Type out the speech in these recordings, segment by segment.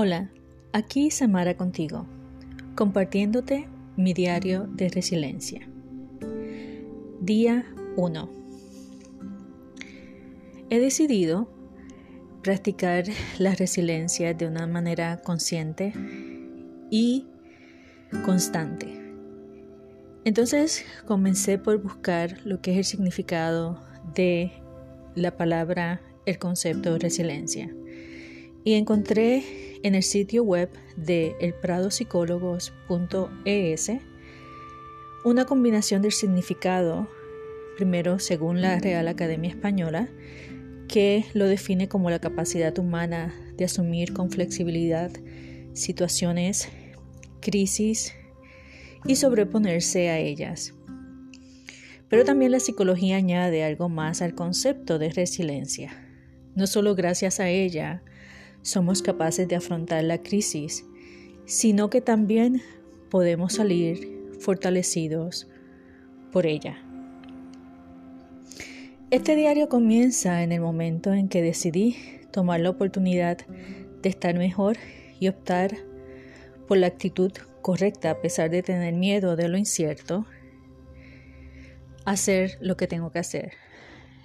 Hola, aquí Samara contigo, compartiéndote mi diario de resiliencia. Día 1. He decidido practicar la resiliencia de una manera consciente y constante. Entonces comencé por buscar lo que es el significado de la palabra, el concepto de resiliencia. Y encontré en el sitio web de elpradopsicólogos.es una combinación del significado, primero según la Real Academia Española, que lo define como la capacidad humana de asumir con flexibilidad situaciones, crisis y sobreponerse a ellas. Pero también la psicología añade algo más al concepto de resiliencia. No solo gracias a ella somos capaces de afrontar la crisis, sino que también podemos salir fortalecidos por ella. Este diario comienza en el momento en que decidí tomar la oportunidad de estar mejor y optar por la actitud correcta a pesar de tener miedo de lo incierto hacer lo que tengo que hacer,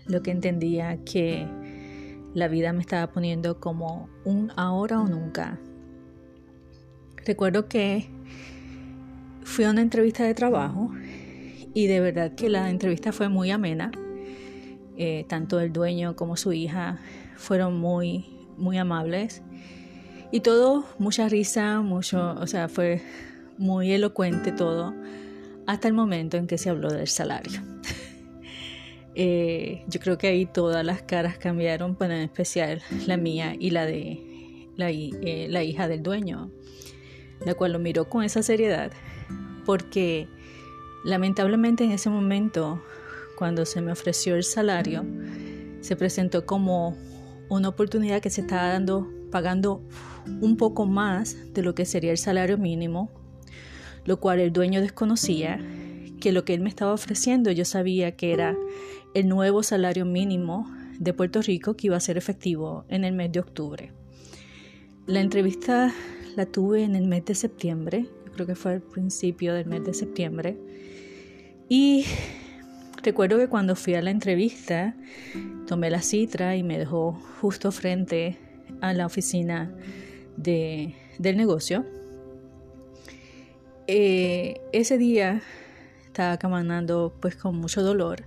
lo que entendía que la vida me estaba poniendo como un ahora o nunca. Recuerdo que fui a una entrevista de trabajo y de verdad que la entrevista fue muy amena. Eh, tanto el dueño como su hija fueron muy, muy amables. Y todo, mucha risa, mucho, o sea, fue muy elocuente todo hasta el momento en que se habló del salario. Eh, yo creo que ahí todas las caras cambiaron, pero en especial la mía y la de la, eh, la hija del dueño, la cual lo miró con esa seriedad, porque lamentablemente en ese momento, cuando se me ofreció el salario, se presentó como una oportunidad que se estaba dando pagando un poco más de lo que sería el salario mínimo lo cual el dueño desconocía, que lo que él me estaba ofreciendo yo sabía que era el nuevo salario mínimo de Puerto Rico que iba a ser efectivo en el mes de octubre. La entrevista la tuve en el mes de septiembre, creo que fue al principio del mes de septiembre, y recuerdo que cuando fui a la entrevista tomé la citra y me dejó justo frente a la oficina de, del negocio. Eh, ese día estaba caminando pues con mucho dolor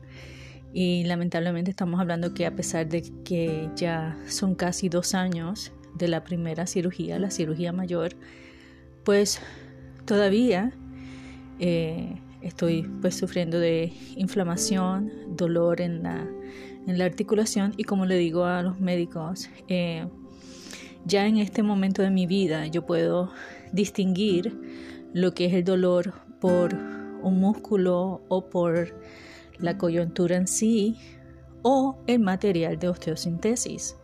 y lamentablemente estamos hablando que a pesar de que ya son casi dos años de la primera cirugía, la cirugía mayor, pues todavía eh, estoy pues sufriendo de inflamación, dolor en la, en la articulación. Y como le digo a los médicos, eh, ya en este momento de mi vida yo puedo distinguir lo que es el dolor por un músculo o por la coyuntura en sí o el material de osteosintesis.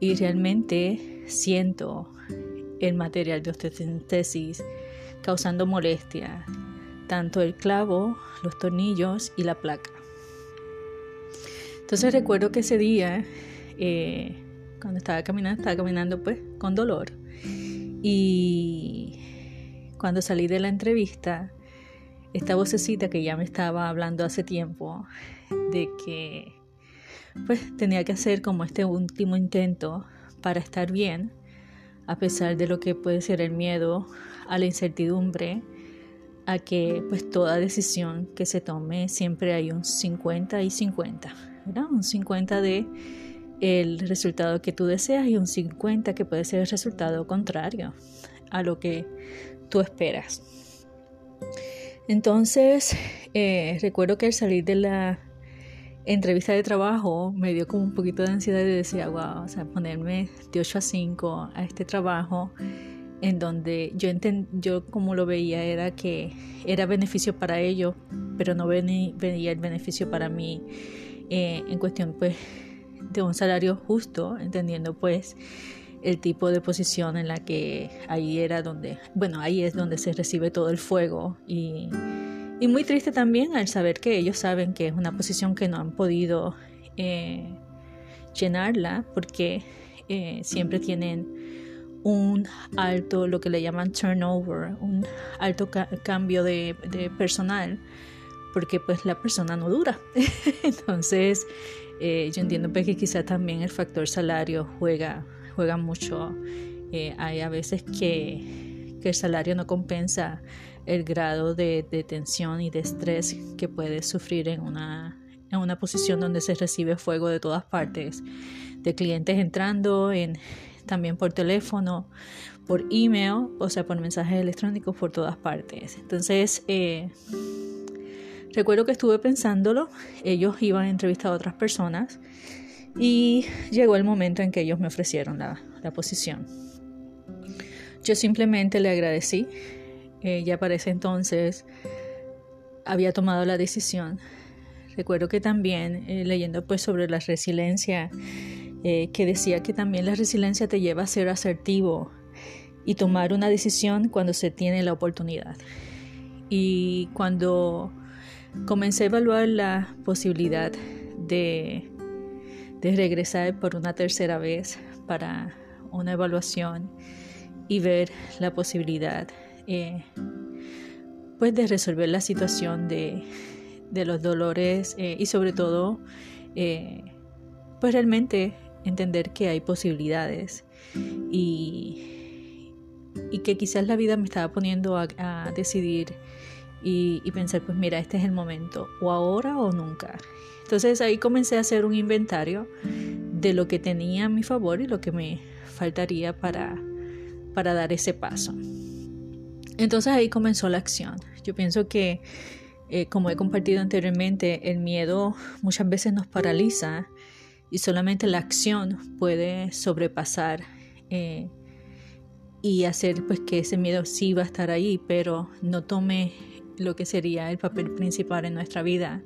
Y realmente siento el material de osteosintesis causando molestia, tanto el clavo, los tornillos y la placa. Entonces recuerdo que ese día, eh, cuando estaba caminando, estaba caminando pues con dolor. Y cuando salí de la entrevista, esta vocecita que ya me estaba hablando hace tiempo de que pues tenía que hacer como este último intento para estar bien, a pesar de lo que puede ser el miedo a la incertidumbre, a que pues toda decisión que se tome siempre hay un 50 y 50, ¿verdad? Un 50 de el resultado que tú deseas y un 50 que puede ser el resultado contrario a lo que tú esperas. Entonces, eh, recuerdo que al salir de la entrevista de trabajo me dio como un poquito de ansiedad y decía, wow, o sea, ponerme de 8 a 5 a este trabajo en donde yo, yo como lo veía era que era beneficio para ellos, pero no venía el beneficio para mí eh, en cuestión pues de un salario justo, entendiendo pues el tipo de posición en la que ahí era donde, bueno, ahí es donde se recibe todo el fuego y, y muy triste también al saber que ellos saben que es una posición que no han podido eh, llenarla porque eh, siempre tienen un alto, lo que le llaman turnover, un alto cambio de, personal, porque pues la persona no dura. Entonces, eh, yo entiendo pues, que quizá también el factor salario juega, juega mucho. Eh, hay a veces que, el salario no compensa el grado de, de, tensión y de estrés que puedes sufrir en una, en una posición donde se recibe fuego de todas partes, de clientes entrando en también por teléfono, por email, o sea, por mensajes electrónicos por todas partes. Entonces, eh, recuerdo que estuve pensándolo, ellos iban a entrevistar a otras personas y llegó el momento en que ellos me ofrecieron la, posición. Yo simplemente le agradecí, eh, ya para ese entonces había tomado la decisión. Recuerdo que también eh, leyendo pues sobre la resiliencia eh, que decía que también la resiliencia te lleva a ser asertivo y tomar una decisión cuando se tiene la oportunidad. Y cuando comencé a evaluar la posibilidad de, de regresar por una tercera vez para una evaluación y ver la posibilidad eh, pues de resolver la situación de, de los dolores eh, y sobre todo pues realmente entender que hay posibilidades y, y que quizás la vida me estaba poniendo a, decidir y, pensar, pues mira, este es el momento, o ahora o nunca. Entonces ahí comencé a hacer un inventario de lo que tenía a mi favor y lo que me faltaría para, para dar ese paso. Entonces ahí comenzó la acción. Yo pienso que, eh, como he compartido anteriormente, el miedo muchas veces nos paraliza y solamente la acción puede sobrepasar eh, y hacer pues que ese miedo sí va a estar ahí, pero no tome lo que sería el papel principal en nuestra vida,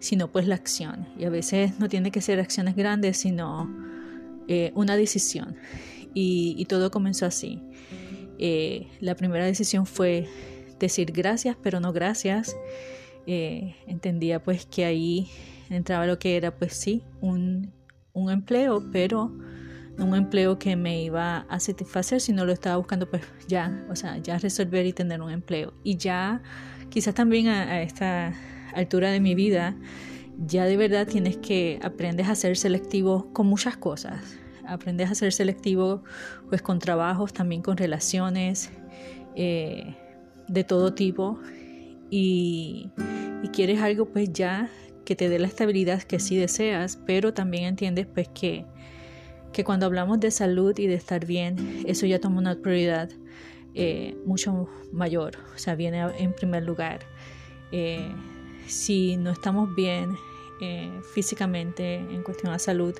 sino pues la acción. Y a veces no tiene que ser acciones grandes, sino eh, una decisión. Y, todo comenzó así. Eh, la primera decisión fue decir gracias, pero no gracias. entendía pues que ahí entraba lo que era pues sí, un un empleo, pero no un empleo que me iba a satisfacer, sino lo estaba buscando pues ya, o sea, ya resolver y tener un empleo. Y ya quizás también a, esta altura de mi vida, ya de verdad tienes que aprendes a ser selectivo con muchas cosas. Aprendes a ser selectivo pues con trabajos, también con relaciones eh, de todo tipo. Y, quieres algo pues ya que te dé la estabilidad que sí deseas, pero también entiendes pues que, que cuando hablamos de salud y de estar bien, eso ya toma una prioridad eh, mucho mayor, o sea, viene en primer lugar. Eh, si no estamos bien eh, físicamente en cuestión de salud,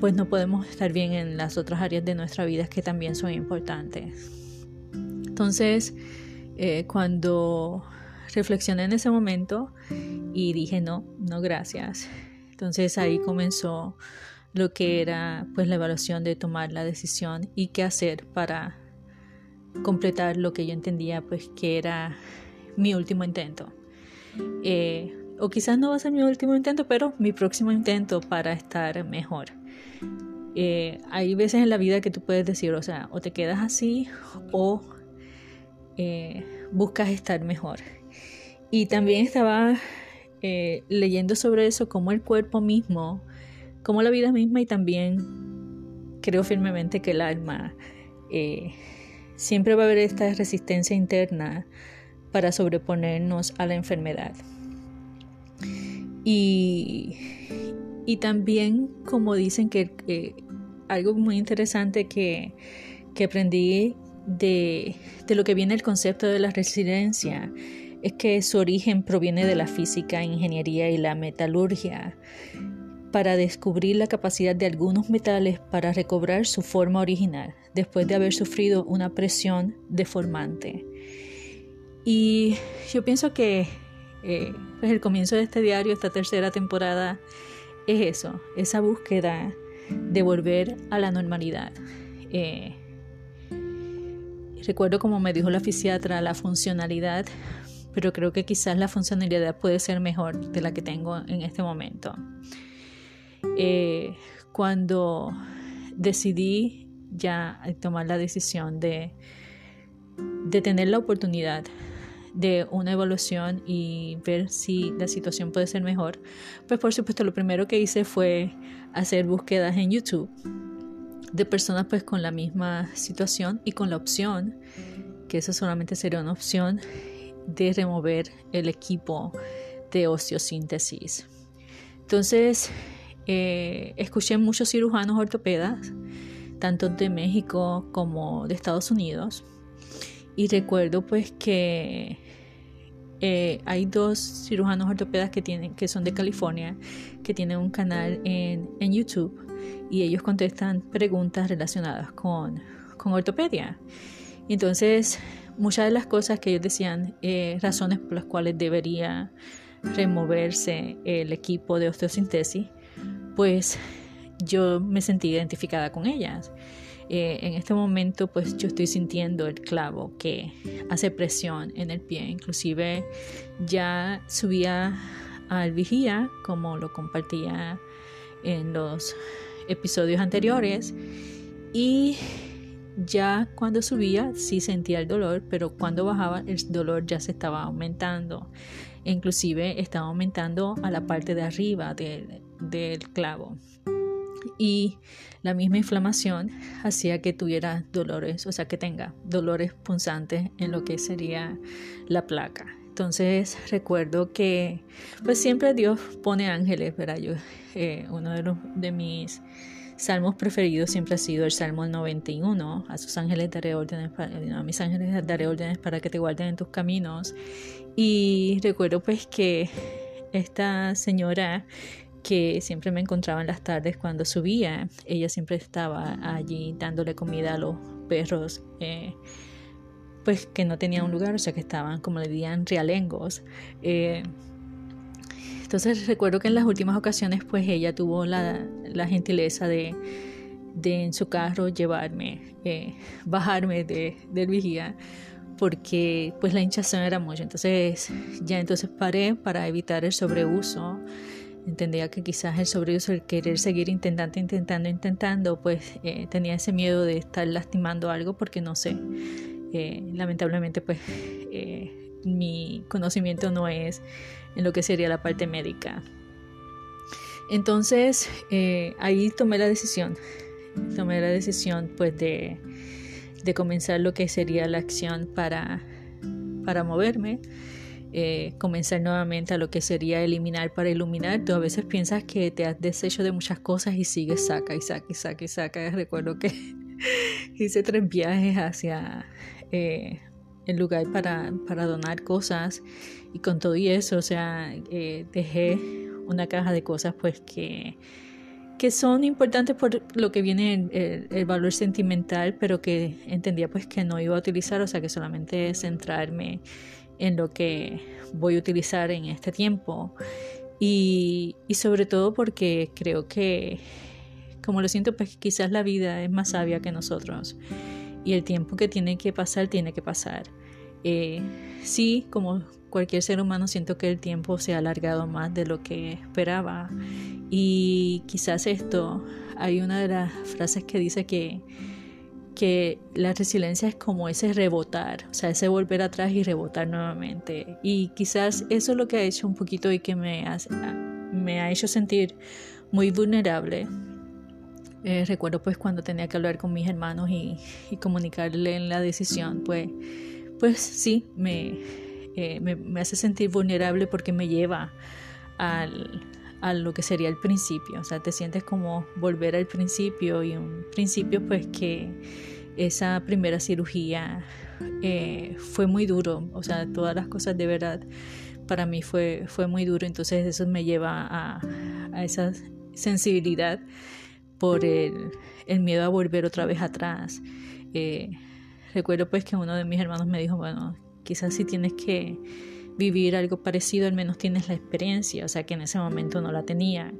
pues no podemos estar bien en las otras áreas de nuestra vida que también son importantes. Entonces, cuando reflexioné en ese momento y dije no, no gracias. Entonces ahí comenzó lo que era pues la evaluación de tomar la decisión y qué hacer para completar lo que yo entendía pues que era mi último intento. Eh, o quizás no va a ser mi último intento, pero mi próximo intento para estar mejor. Eh, hay veces en la vida que tú puedes decir, o sea, o te quedas así o eh, buscas estar mejor. Y también estaba leyendo sobre eso, como el cuerpo mismo, como la vida misma y también creo firmemente que el alma siempre va a haber esta resistencia interna para sobreponernos a la enfermedad. Y, y también como dicen que algo muy interesante que, que aprendí de, de, lo que viene el concepto de la resiliencia es que su origen proviene de la física, ingeniería y la metalurgia, para descubrir la capacidad de algunos metales para recobrar su forma original después de haber sufrido una presión deformante. Y yo pienso que eh, pues el comienzo de este diario, esta tercera temporada, es eso, esa búsqueda de volver a la normalidad. Eh, recuerdo como me dijo la fisiatra, la funcionalidad pero creo que quizás la funcionalidad puede ser mejor de la que tengo en este momento. Eh, cuando decidí ya tomar la decisión de, de tener la oportunidad de una evaluación y ver si la situación puede ser mejor, pues por supuesto lo primero que hice fue hacer búsquedas en YouTube de personas pues con la misma situación y con la opción, que eso solamente sería una opción, de remover el equipo de osteosíntesis. Entonces, eh, escuché muchos cirujanos ortopedas, tanto de México como de Estados Unidos, y recuerdo pues que eh, hay dos cirujanos ortopedas que, tienen, que son de California, que tienen un canal en, en YouTube y ellos contestan preguntas relacionadas con, con ortopedia. Entonces, muchas de las cosas que ellos decían, eh, razones por las cuales debería removerse el equipo de osteosintesis, pues yo me sentí identificada con ellas. Eh, en este momento pues yo estoy sintiendo el clavo que hace presión en el pie, inclusive ya subía al vigía como lo compartía en los episodios anteriores y ya cuando subía sí sentía el dolor, pero cuando bajaba el dolor ya se estaba aumentando. inclusive estaba aumentando a la parte de arriba del, del clavo. Y la misma inflamación hacía que tuviera dolores, o sea, que tenga dolores punzantes en lo que sería la placa. Entonces recuerdo que pues siempre Dios pone ángeles, ¿verdad? Yo, eh, uno de, los, de mis salmos preferidos siempre ha sido el Salmo 91. A sus ángeles daré órdenes, para, a mis ángeles daré órdenes para que te guarden en tus caminos. Y recuerdo pues que esta señora que siempre me encontraba en las tardes cuando subía, ella siempre estaba allí dándole comida a los perros. Eh, pues que no tenían un lugar, o sea que estaban, como le dirían, realengos. Eh, entonces recuerdo que en las últimas ocasiones pues ella tuvo la, gentileza de, de, en su carro llevarme, eh, bajarme de, del vigía porque pues la hinchazón era mucho. Entonces ya entonces paré para evitar el sobreuso. Entendía que quizás el sobreuso, el querer seguir intentando, intentando, intentando, pues eh, tenía ese miedo de estar lastimando algo porque no sé, eh, lamentablemente pues eh, mi conocimiento no es en lo que sería la parte médica. Entonces ahí tomé la decisión, tomé la decisión pues de, de comenzar lo que sería la acción para, para moverme. Comenzar nuevamente a lo que sería eliminar para iluminar. Tú a veces piensas que te has deshecho de muchas cosas y sigues saca y saca y saca y saca. Recuerdo que hice tres viajes hacia eh, el lugar para, para, donar cosas y con todo y eso, o sea, eh, dejé una caja de cosas pues que, que son importantes por lo que viene el, valor sentimental, pero que entendía pues que no iba a utilizar, o sea que solamente centrarme en lo que voy a utilizar en este tiempo y, y sobre todo porque creo que como lo siento pues quizás la vida es más sabia que nosotros y el tiempo que tiene que pasar, tiene que pasar. Eh, sí, como cualquier ser humano, siento que el tiempo se ha alargado más de lo que esperaba. Y quizás esto, hay una de las frases que dice que, que la resiliencia es como ese rebotar, o sea, ese volver atrás y rebotar nuevamente. Y quizás eso es lo que ha hecho un poquito y que me, me ha hecho sentir muy vulnerable eh, recuerdo pues cuando tenía que hablar con mis hermanos y, comunicarle la decisión, pues, pues sí, eh, me, me, hace sentir vulnerable porque me lleva al, a lo que sería el principio, o sea, te sientes como volver al principio y un principio pues que esa primera cirugía eh, fue muy duro, o sea, todas las cosas de verdad para mí fue, fue muy duro, entonces eso me lleva a, a esa sensibilidad por el, miedo a volver otra vez atrás. Eh, recuerdo pues que uno de mis hermanos me dijo, bueno, quizás si tienes que vivir algo parecido, al menos tienes la experiencia, o sea que en ese momento no la tenía.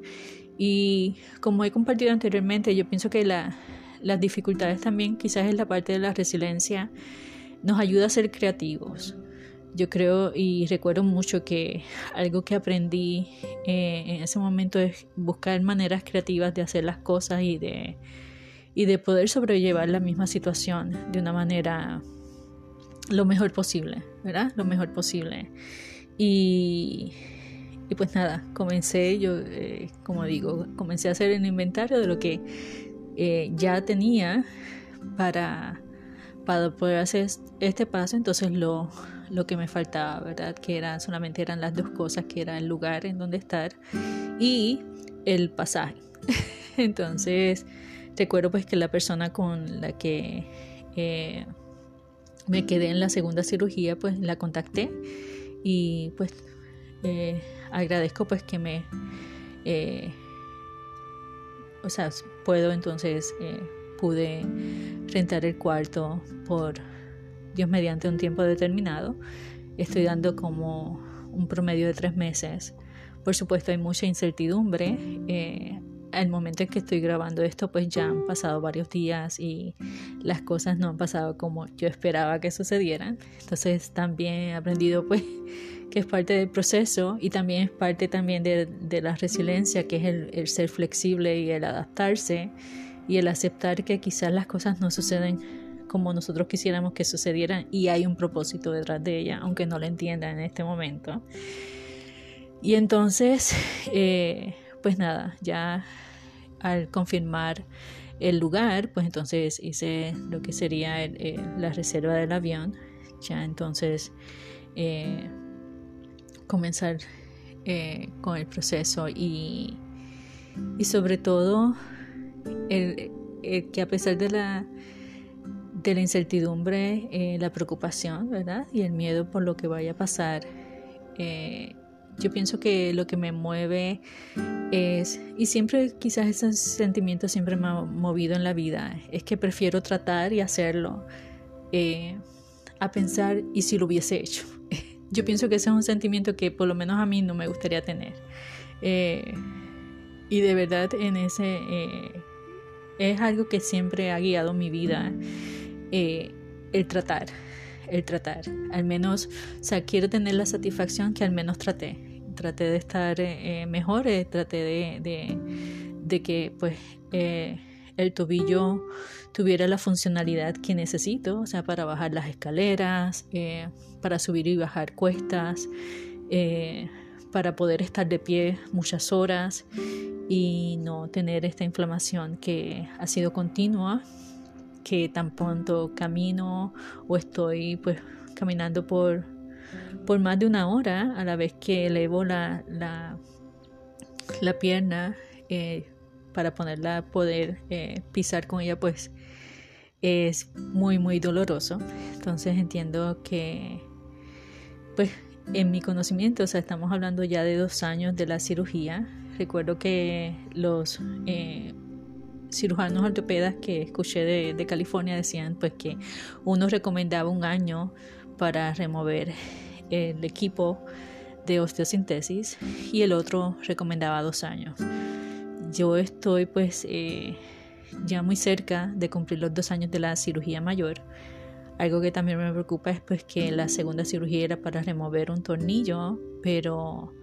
Y como he compartido anteriormente, yo pienso que la, las dificultades también, quizás es la parte de la resiliencia, nos ayuda a ser creativos. Yo creo y recuerdo mucho que algo que aprendí eh, en ese momento es buscar maneras creativas de hacer las cosas y de, y de poder sobrellevar la misma situación de una manera lo mejor posible, ¿verdad? Lo mejor posible. Y, y pues nada, comencé, yo, eh, como digo, comencé a hacer el inventario de lo que eh, ya tenía para, para poder hacer este paso, entonces lo, lo que me faltaba, ¿verdad? Que eran, solamente eran las dos cosas, que era el lugar en donde estar y el pasaje. entonces, recuerdo pues que la persona con la que eh, me quedé en la segunda cirugía, pues la contacté y pues eh, agradezco pues que me... Eh, o sea, puedo entonces, eh, pude rentar el cuarto por Dios mediante un tiempo determinado. Estoy dando como un promedio de tres meses. Por supuesto hay mucha incertidumbre. Al momento en que estoy grabando esto, pues ya han pasado varios días y las cosas no han pasado como yo esperaba que sucedieran. Entonces también he aprendido pues que es parte del proceso y también es parte también de, la resiliencia, que es el, ser flexible y el adaptarse y el aceptar que quizás las cosas no suceden como nosotros quisiéramos que sucedieran y hay un propósito detrás de ella, aunque no lo entiendan en este momento. Y entonces, eh, pues nada, ya al confirmar el lugar, pues entonces hice lo que sería la reserva del avión. Ya entonces eh, comenzar eh, con el proceso y, y sobre todo el, que a pesar de la, de la incertidumbre, eh, la preocupación, ¿verdad? Y el miedo por lo que vaya a pasar, eh, yo pienso que lo que me mueve es, y siempre quizás ese sentimiento siempre me ha movido en la vida, es que prefiero tratar y hacerlo a pensar y si lo hubiese hecho. Yo pienso que ese es un sentimiento que por lo menos a mí no me gustaría tener. Eh, y de verdad en ese eh, es algo que siempre ha guiado mi vida, eh, el tratar, el tratar. Al menos, o sea, quiero tener la satisfacción que al menos traté. Traté de estar mejor, traté de, de, que pues el tobillo tuviera la funcionalidad que necesito, o sea, para bajar las escaleras, eh, para subir y bajar cuestas, eh, para poder estar de pie muchas horas y no tener esta inflamación que ha sido continua, que tan pronto camino o estoy pues caminando por, por más de una hora a la vez que elevo la, la, pierna. Eh, para ponerla, poder eh, pisar con ella, pues es muy, muy doloroso. Entonces entiendo que, pues en mi conocimiento, o sea, estamos hablando ya de dos años de la cirugía. Recuerdo que los eh, cirujanos ortopedas que escuché de, de, California decían pues que uno recomendaba un año para remover el equipo de osteosíntesis y el otro recomendaba dos años yo estoy pues eh, ya muy cerca de cumplir los dos años de la cirugía mayor. Algo que también me preocupa es pues que la segunda cirugía era para remover un tornillo, pero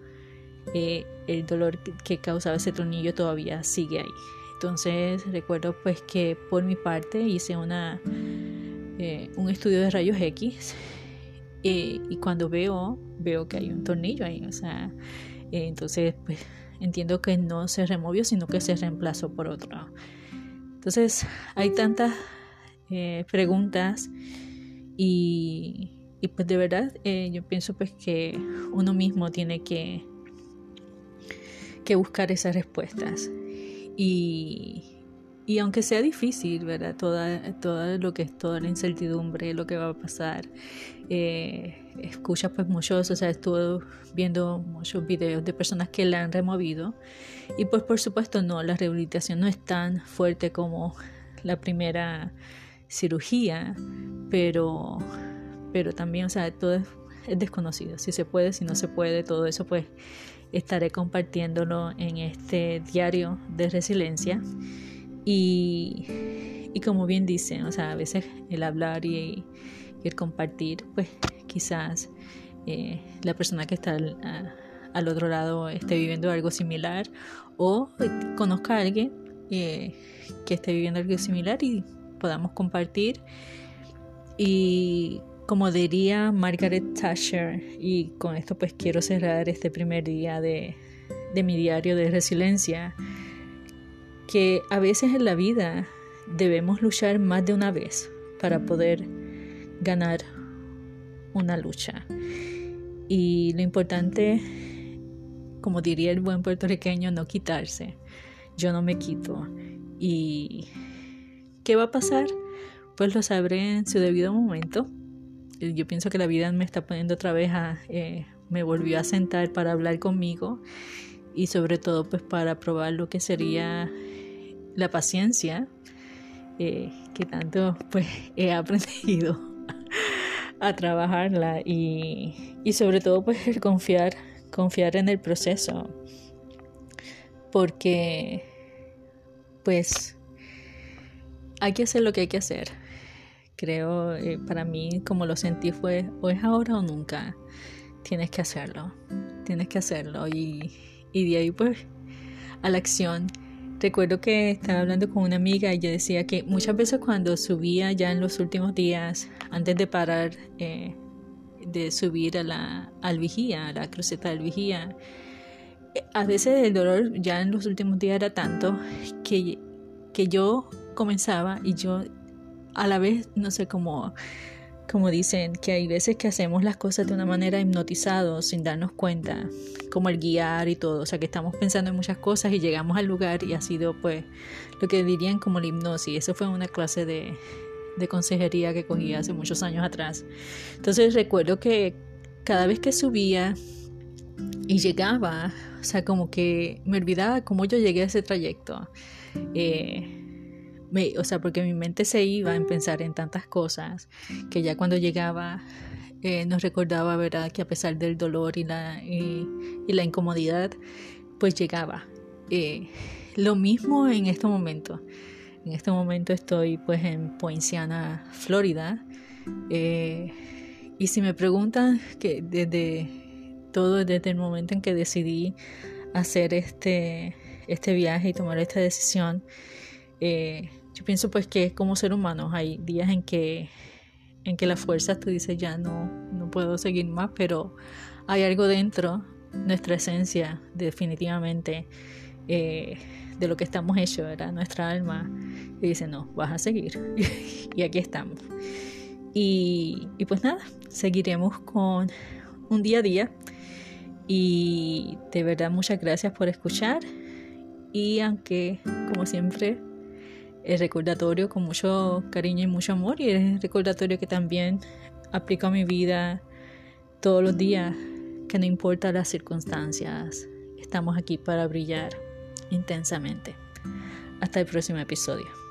eh, el dolor que causaba ese tornillo todavía sigue ahí. Entonces recuerdo pues que por mi parte hice una, eh, un estudio de rayos X y cuando veo, veo que hay un tornillo ahí. O sea, entonces pues entiendo que no se removió, sino que se reemplazó por otro. Entonces, hay tantas eh, preguntas y, pues de verdad eh, yo pienso pues que uno mismo tiene que, que buscar esas respuestas. Y, y aunque sea difícil, ¿verdad? Toda, todo lo que es toda la incertidumbre, lo que va a pasar, eh, escuchas pues muchos, o sea, estuve viendo muchos videos de personas que la han removido y pues por supuesto no, la rehabilitación no es tan fuerte como la primera cirugía, pero, pero también, o sea, todo es, es desconocido, si se puede, si no se puede, todo eso pues estaré compartiéndolo en este diario de resiliencia. Y, y como bien dicen, o sea, a veces el hablar y, el compartir, pues quizás eh, la persona que está al, otro lado esté viviendo algo similar o conozca a alguien eh, que esté viviendo algo similar y podamos compartir. Y como diría Margaret Thatcher, y con esto pues quiero cerrar este primer día de, de mi diario de resiliencia, que a veces en la vida debemos luchar más de una vez para poder ganar una lucha. Y lo importante, como diría el buen puertorriqueño, no quitarse. Yo no me quito. ¿Y qué va a pasar? Pues lo sabré en su debido momento. Yo pienso que la vida me está poniendo otra vez a... Eh, me volvió a sentar para hablar conmigo y sobre todo pues para probar lo que sería la paciencia eh, que tanto pues he aprendido a trabajarla y, y sobre todo pues el confiar, confiar en el proceso. Porque pues hay que hacer lo que hay que hacer. Creo, eh, para mí, como lo sentí fue, o es ahora o nunca. Tienes que hacerlo, tienes que hacerlo. Y, y de ahí pues a la acción. Recuerdo que estaba hablando con una amiga y ella decía que muchas veces cuando subía ya en los últimos días, antes de parar eh, de subir a la al vigía, a la cruceta del vigía, a veces el dolor ya en los últimos días era tanto que, que yo comenzaba y yo a la vez, no sé cómo como dicen, que hay veces que hacemos las cosas de una manera hipnotizados sin darnos cuenta, como el guiar y todo, o sea que estamos pensando en muchas cosas y llegamos al lugar y ha sido pues lo que dirían como la hipnosis, eso fue una clase de, de consejería que cogí hace muchos años atrás. Entonces recuerdo que cada vez que subía y llegaba, o sea, como que me olvidaba cómo yo llegué a ese trayecto. Eh, o sea, porque mi mente se iba en pensar en tantas cosas que ya cuando llegaba eh, nos recordaba, ¿verdad?, que a pesar del dolor y la, y, la incomodidad, pues llegaba. Eh, lo mismo en este momento. En este momento estoy pues en Poinciana, Florida. Eh, y si me preguntan que desde todo, desde el momento en que decidí hacer este, este viaje y tomar esta decisión, eh, yo pienso pues que como ser humano. Hay días en que en que las fuerzas tú dices ya no no puedo seguir más pero hay algo dentro nuestra esencia definitivamente eh, de lo que estamos hechos era nuestra alma y dice no vas a seguir y aquí estamos. Y, y pues nada seguiremos con un día a día. Y de verdad muchas gracias por escuchar. Y aunque como siempre el recordatorio con mucho cariño y mucho amor y el recordatorio que también aplico a mi vida todos los días, que no importa las circunstancias, estamos aquí para brillar intensamente. Hasta el próximo episodio.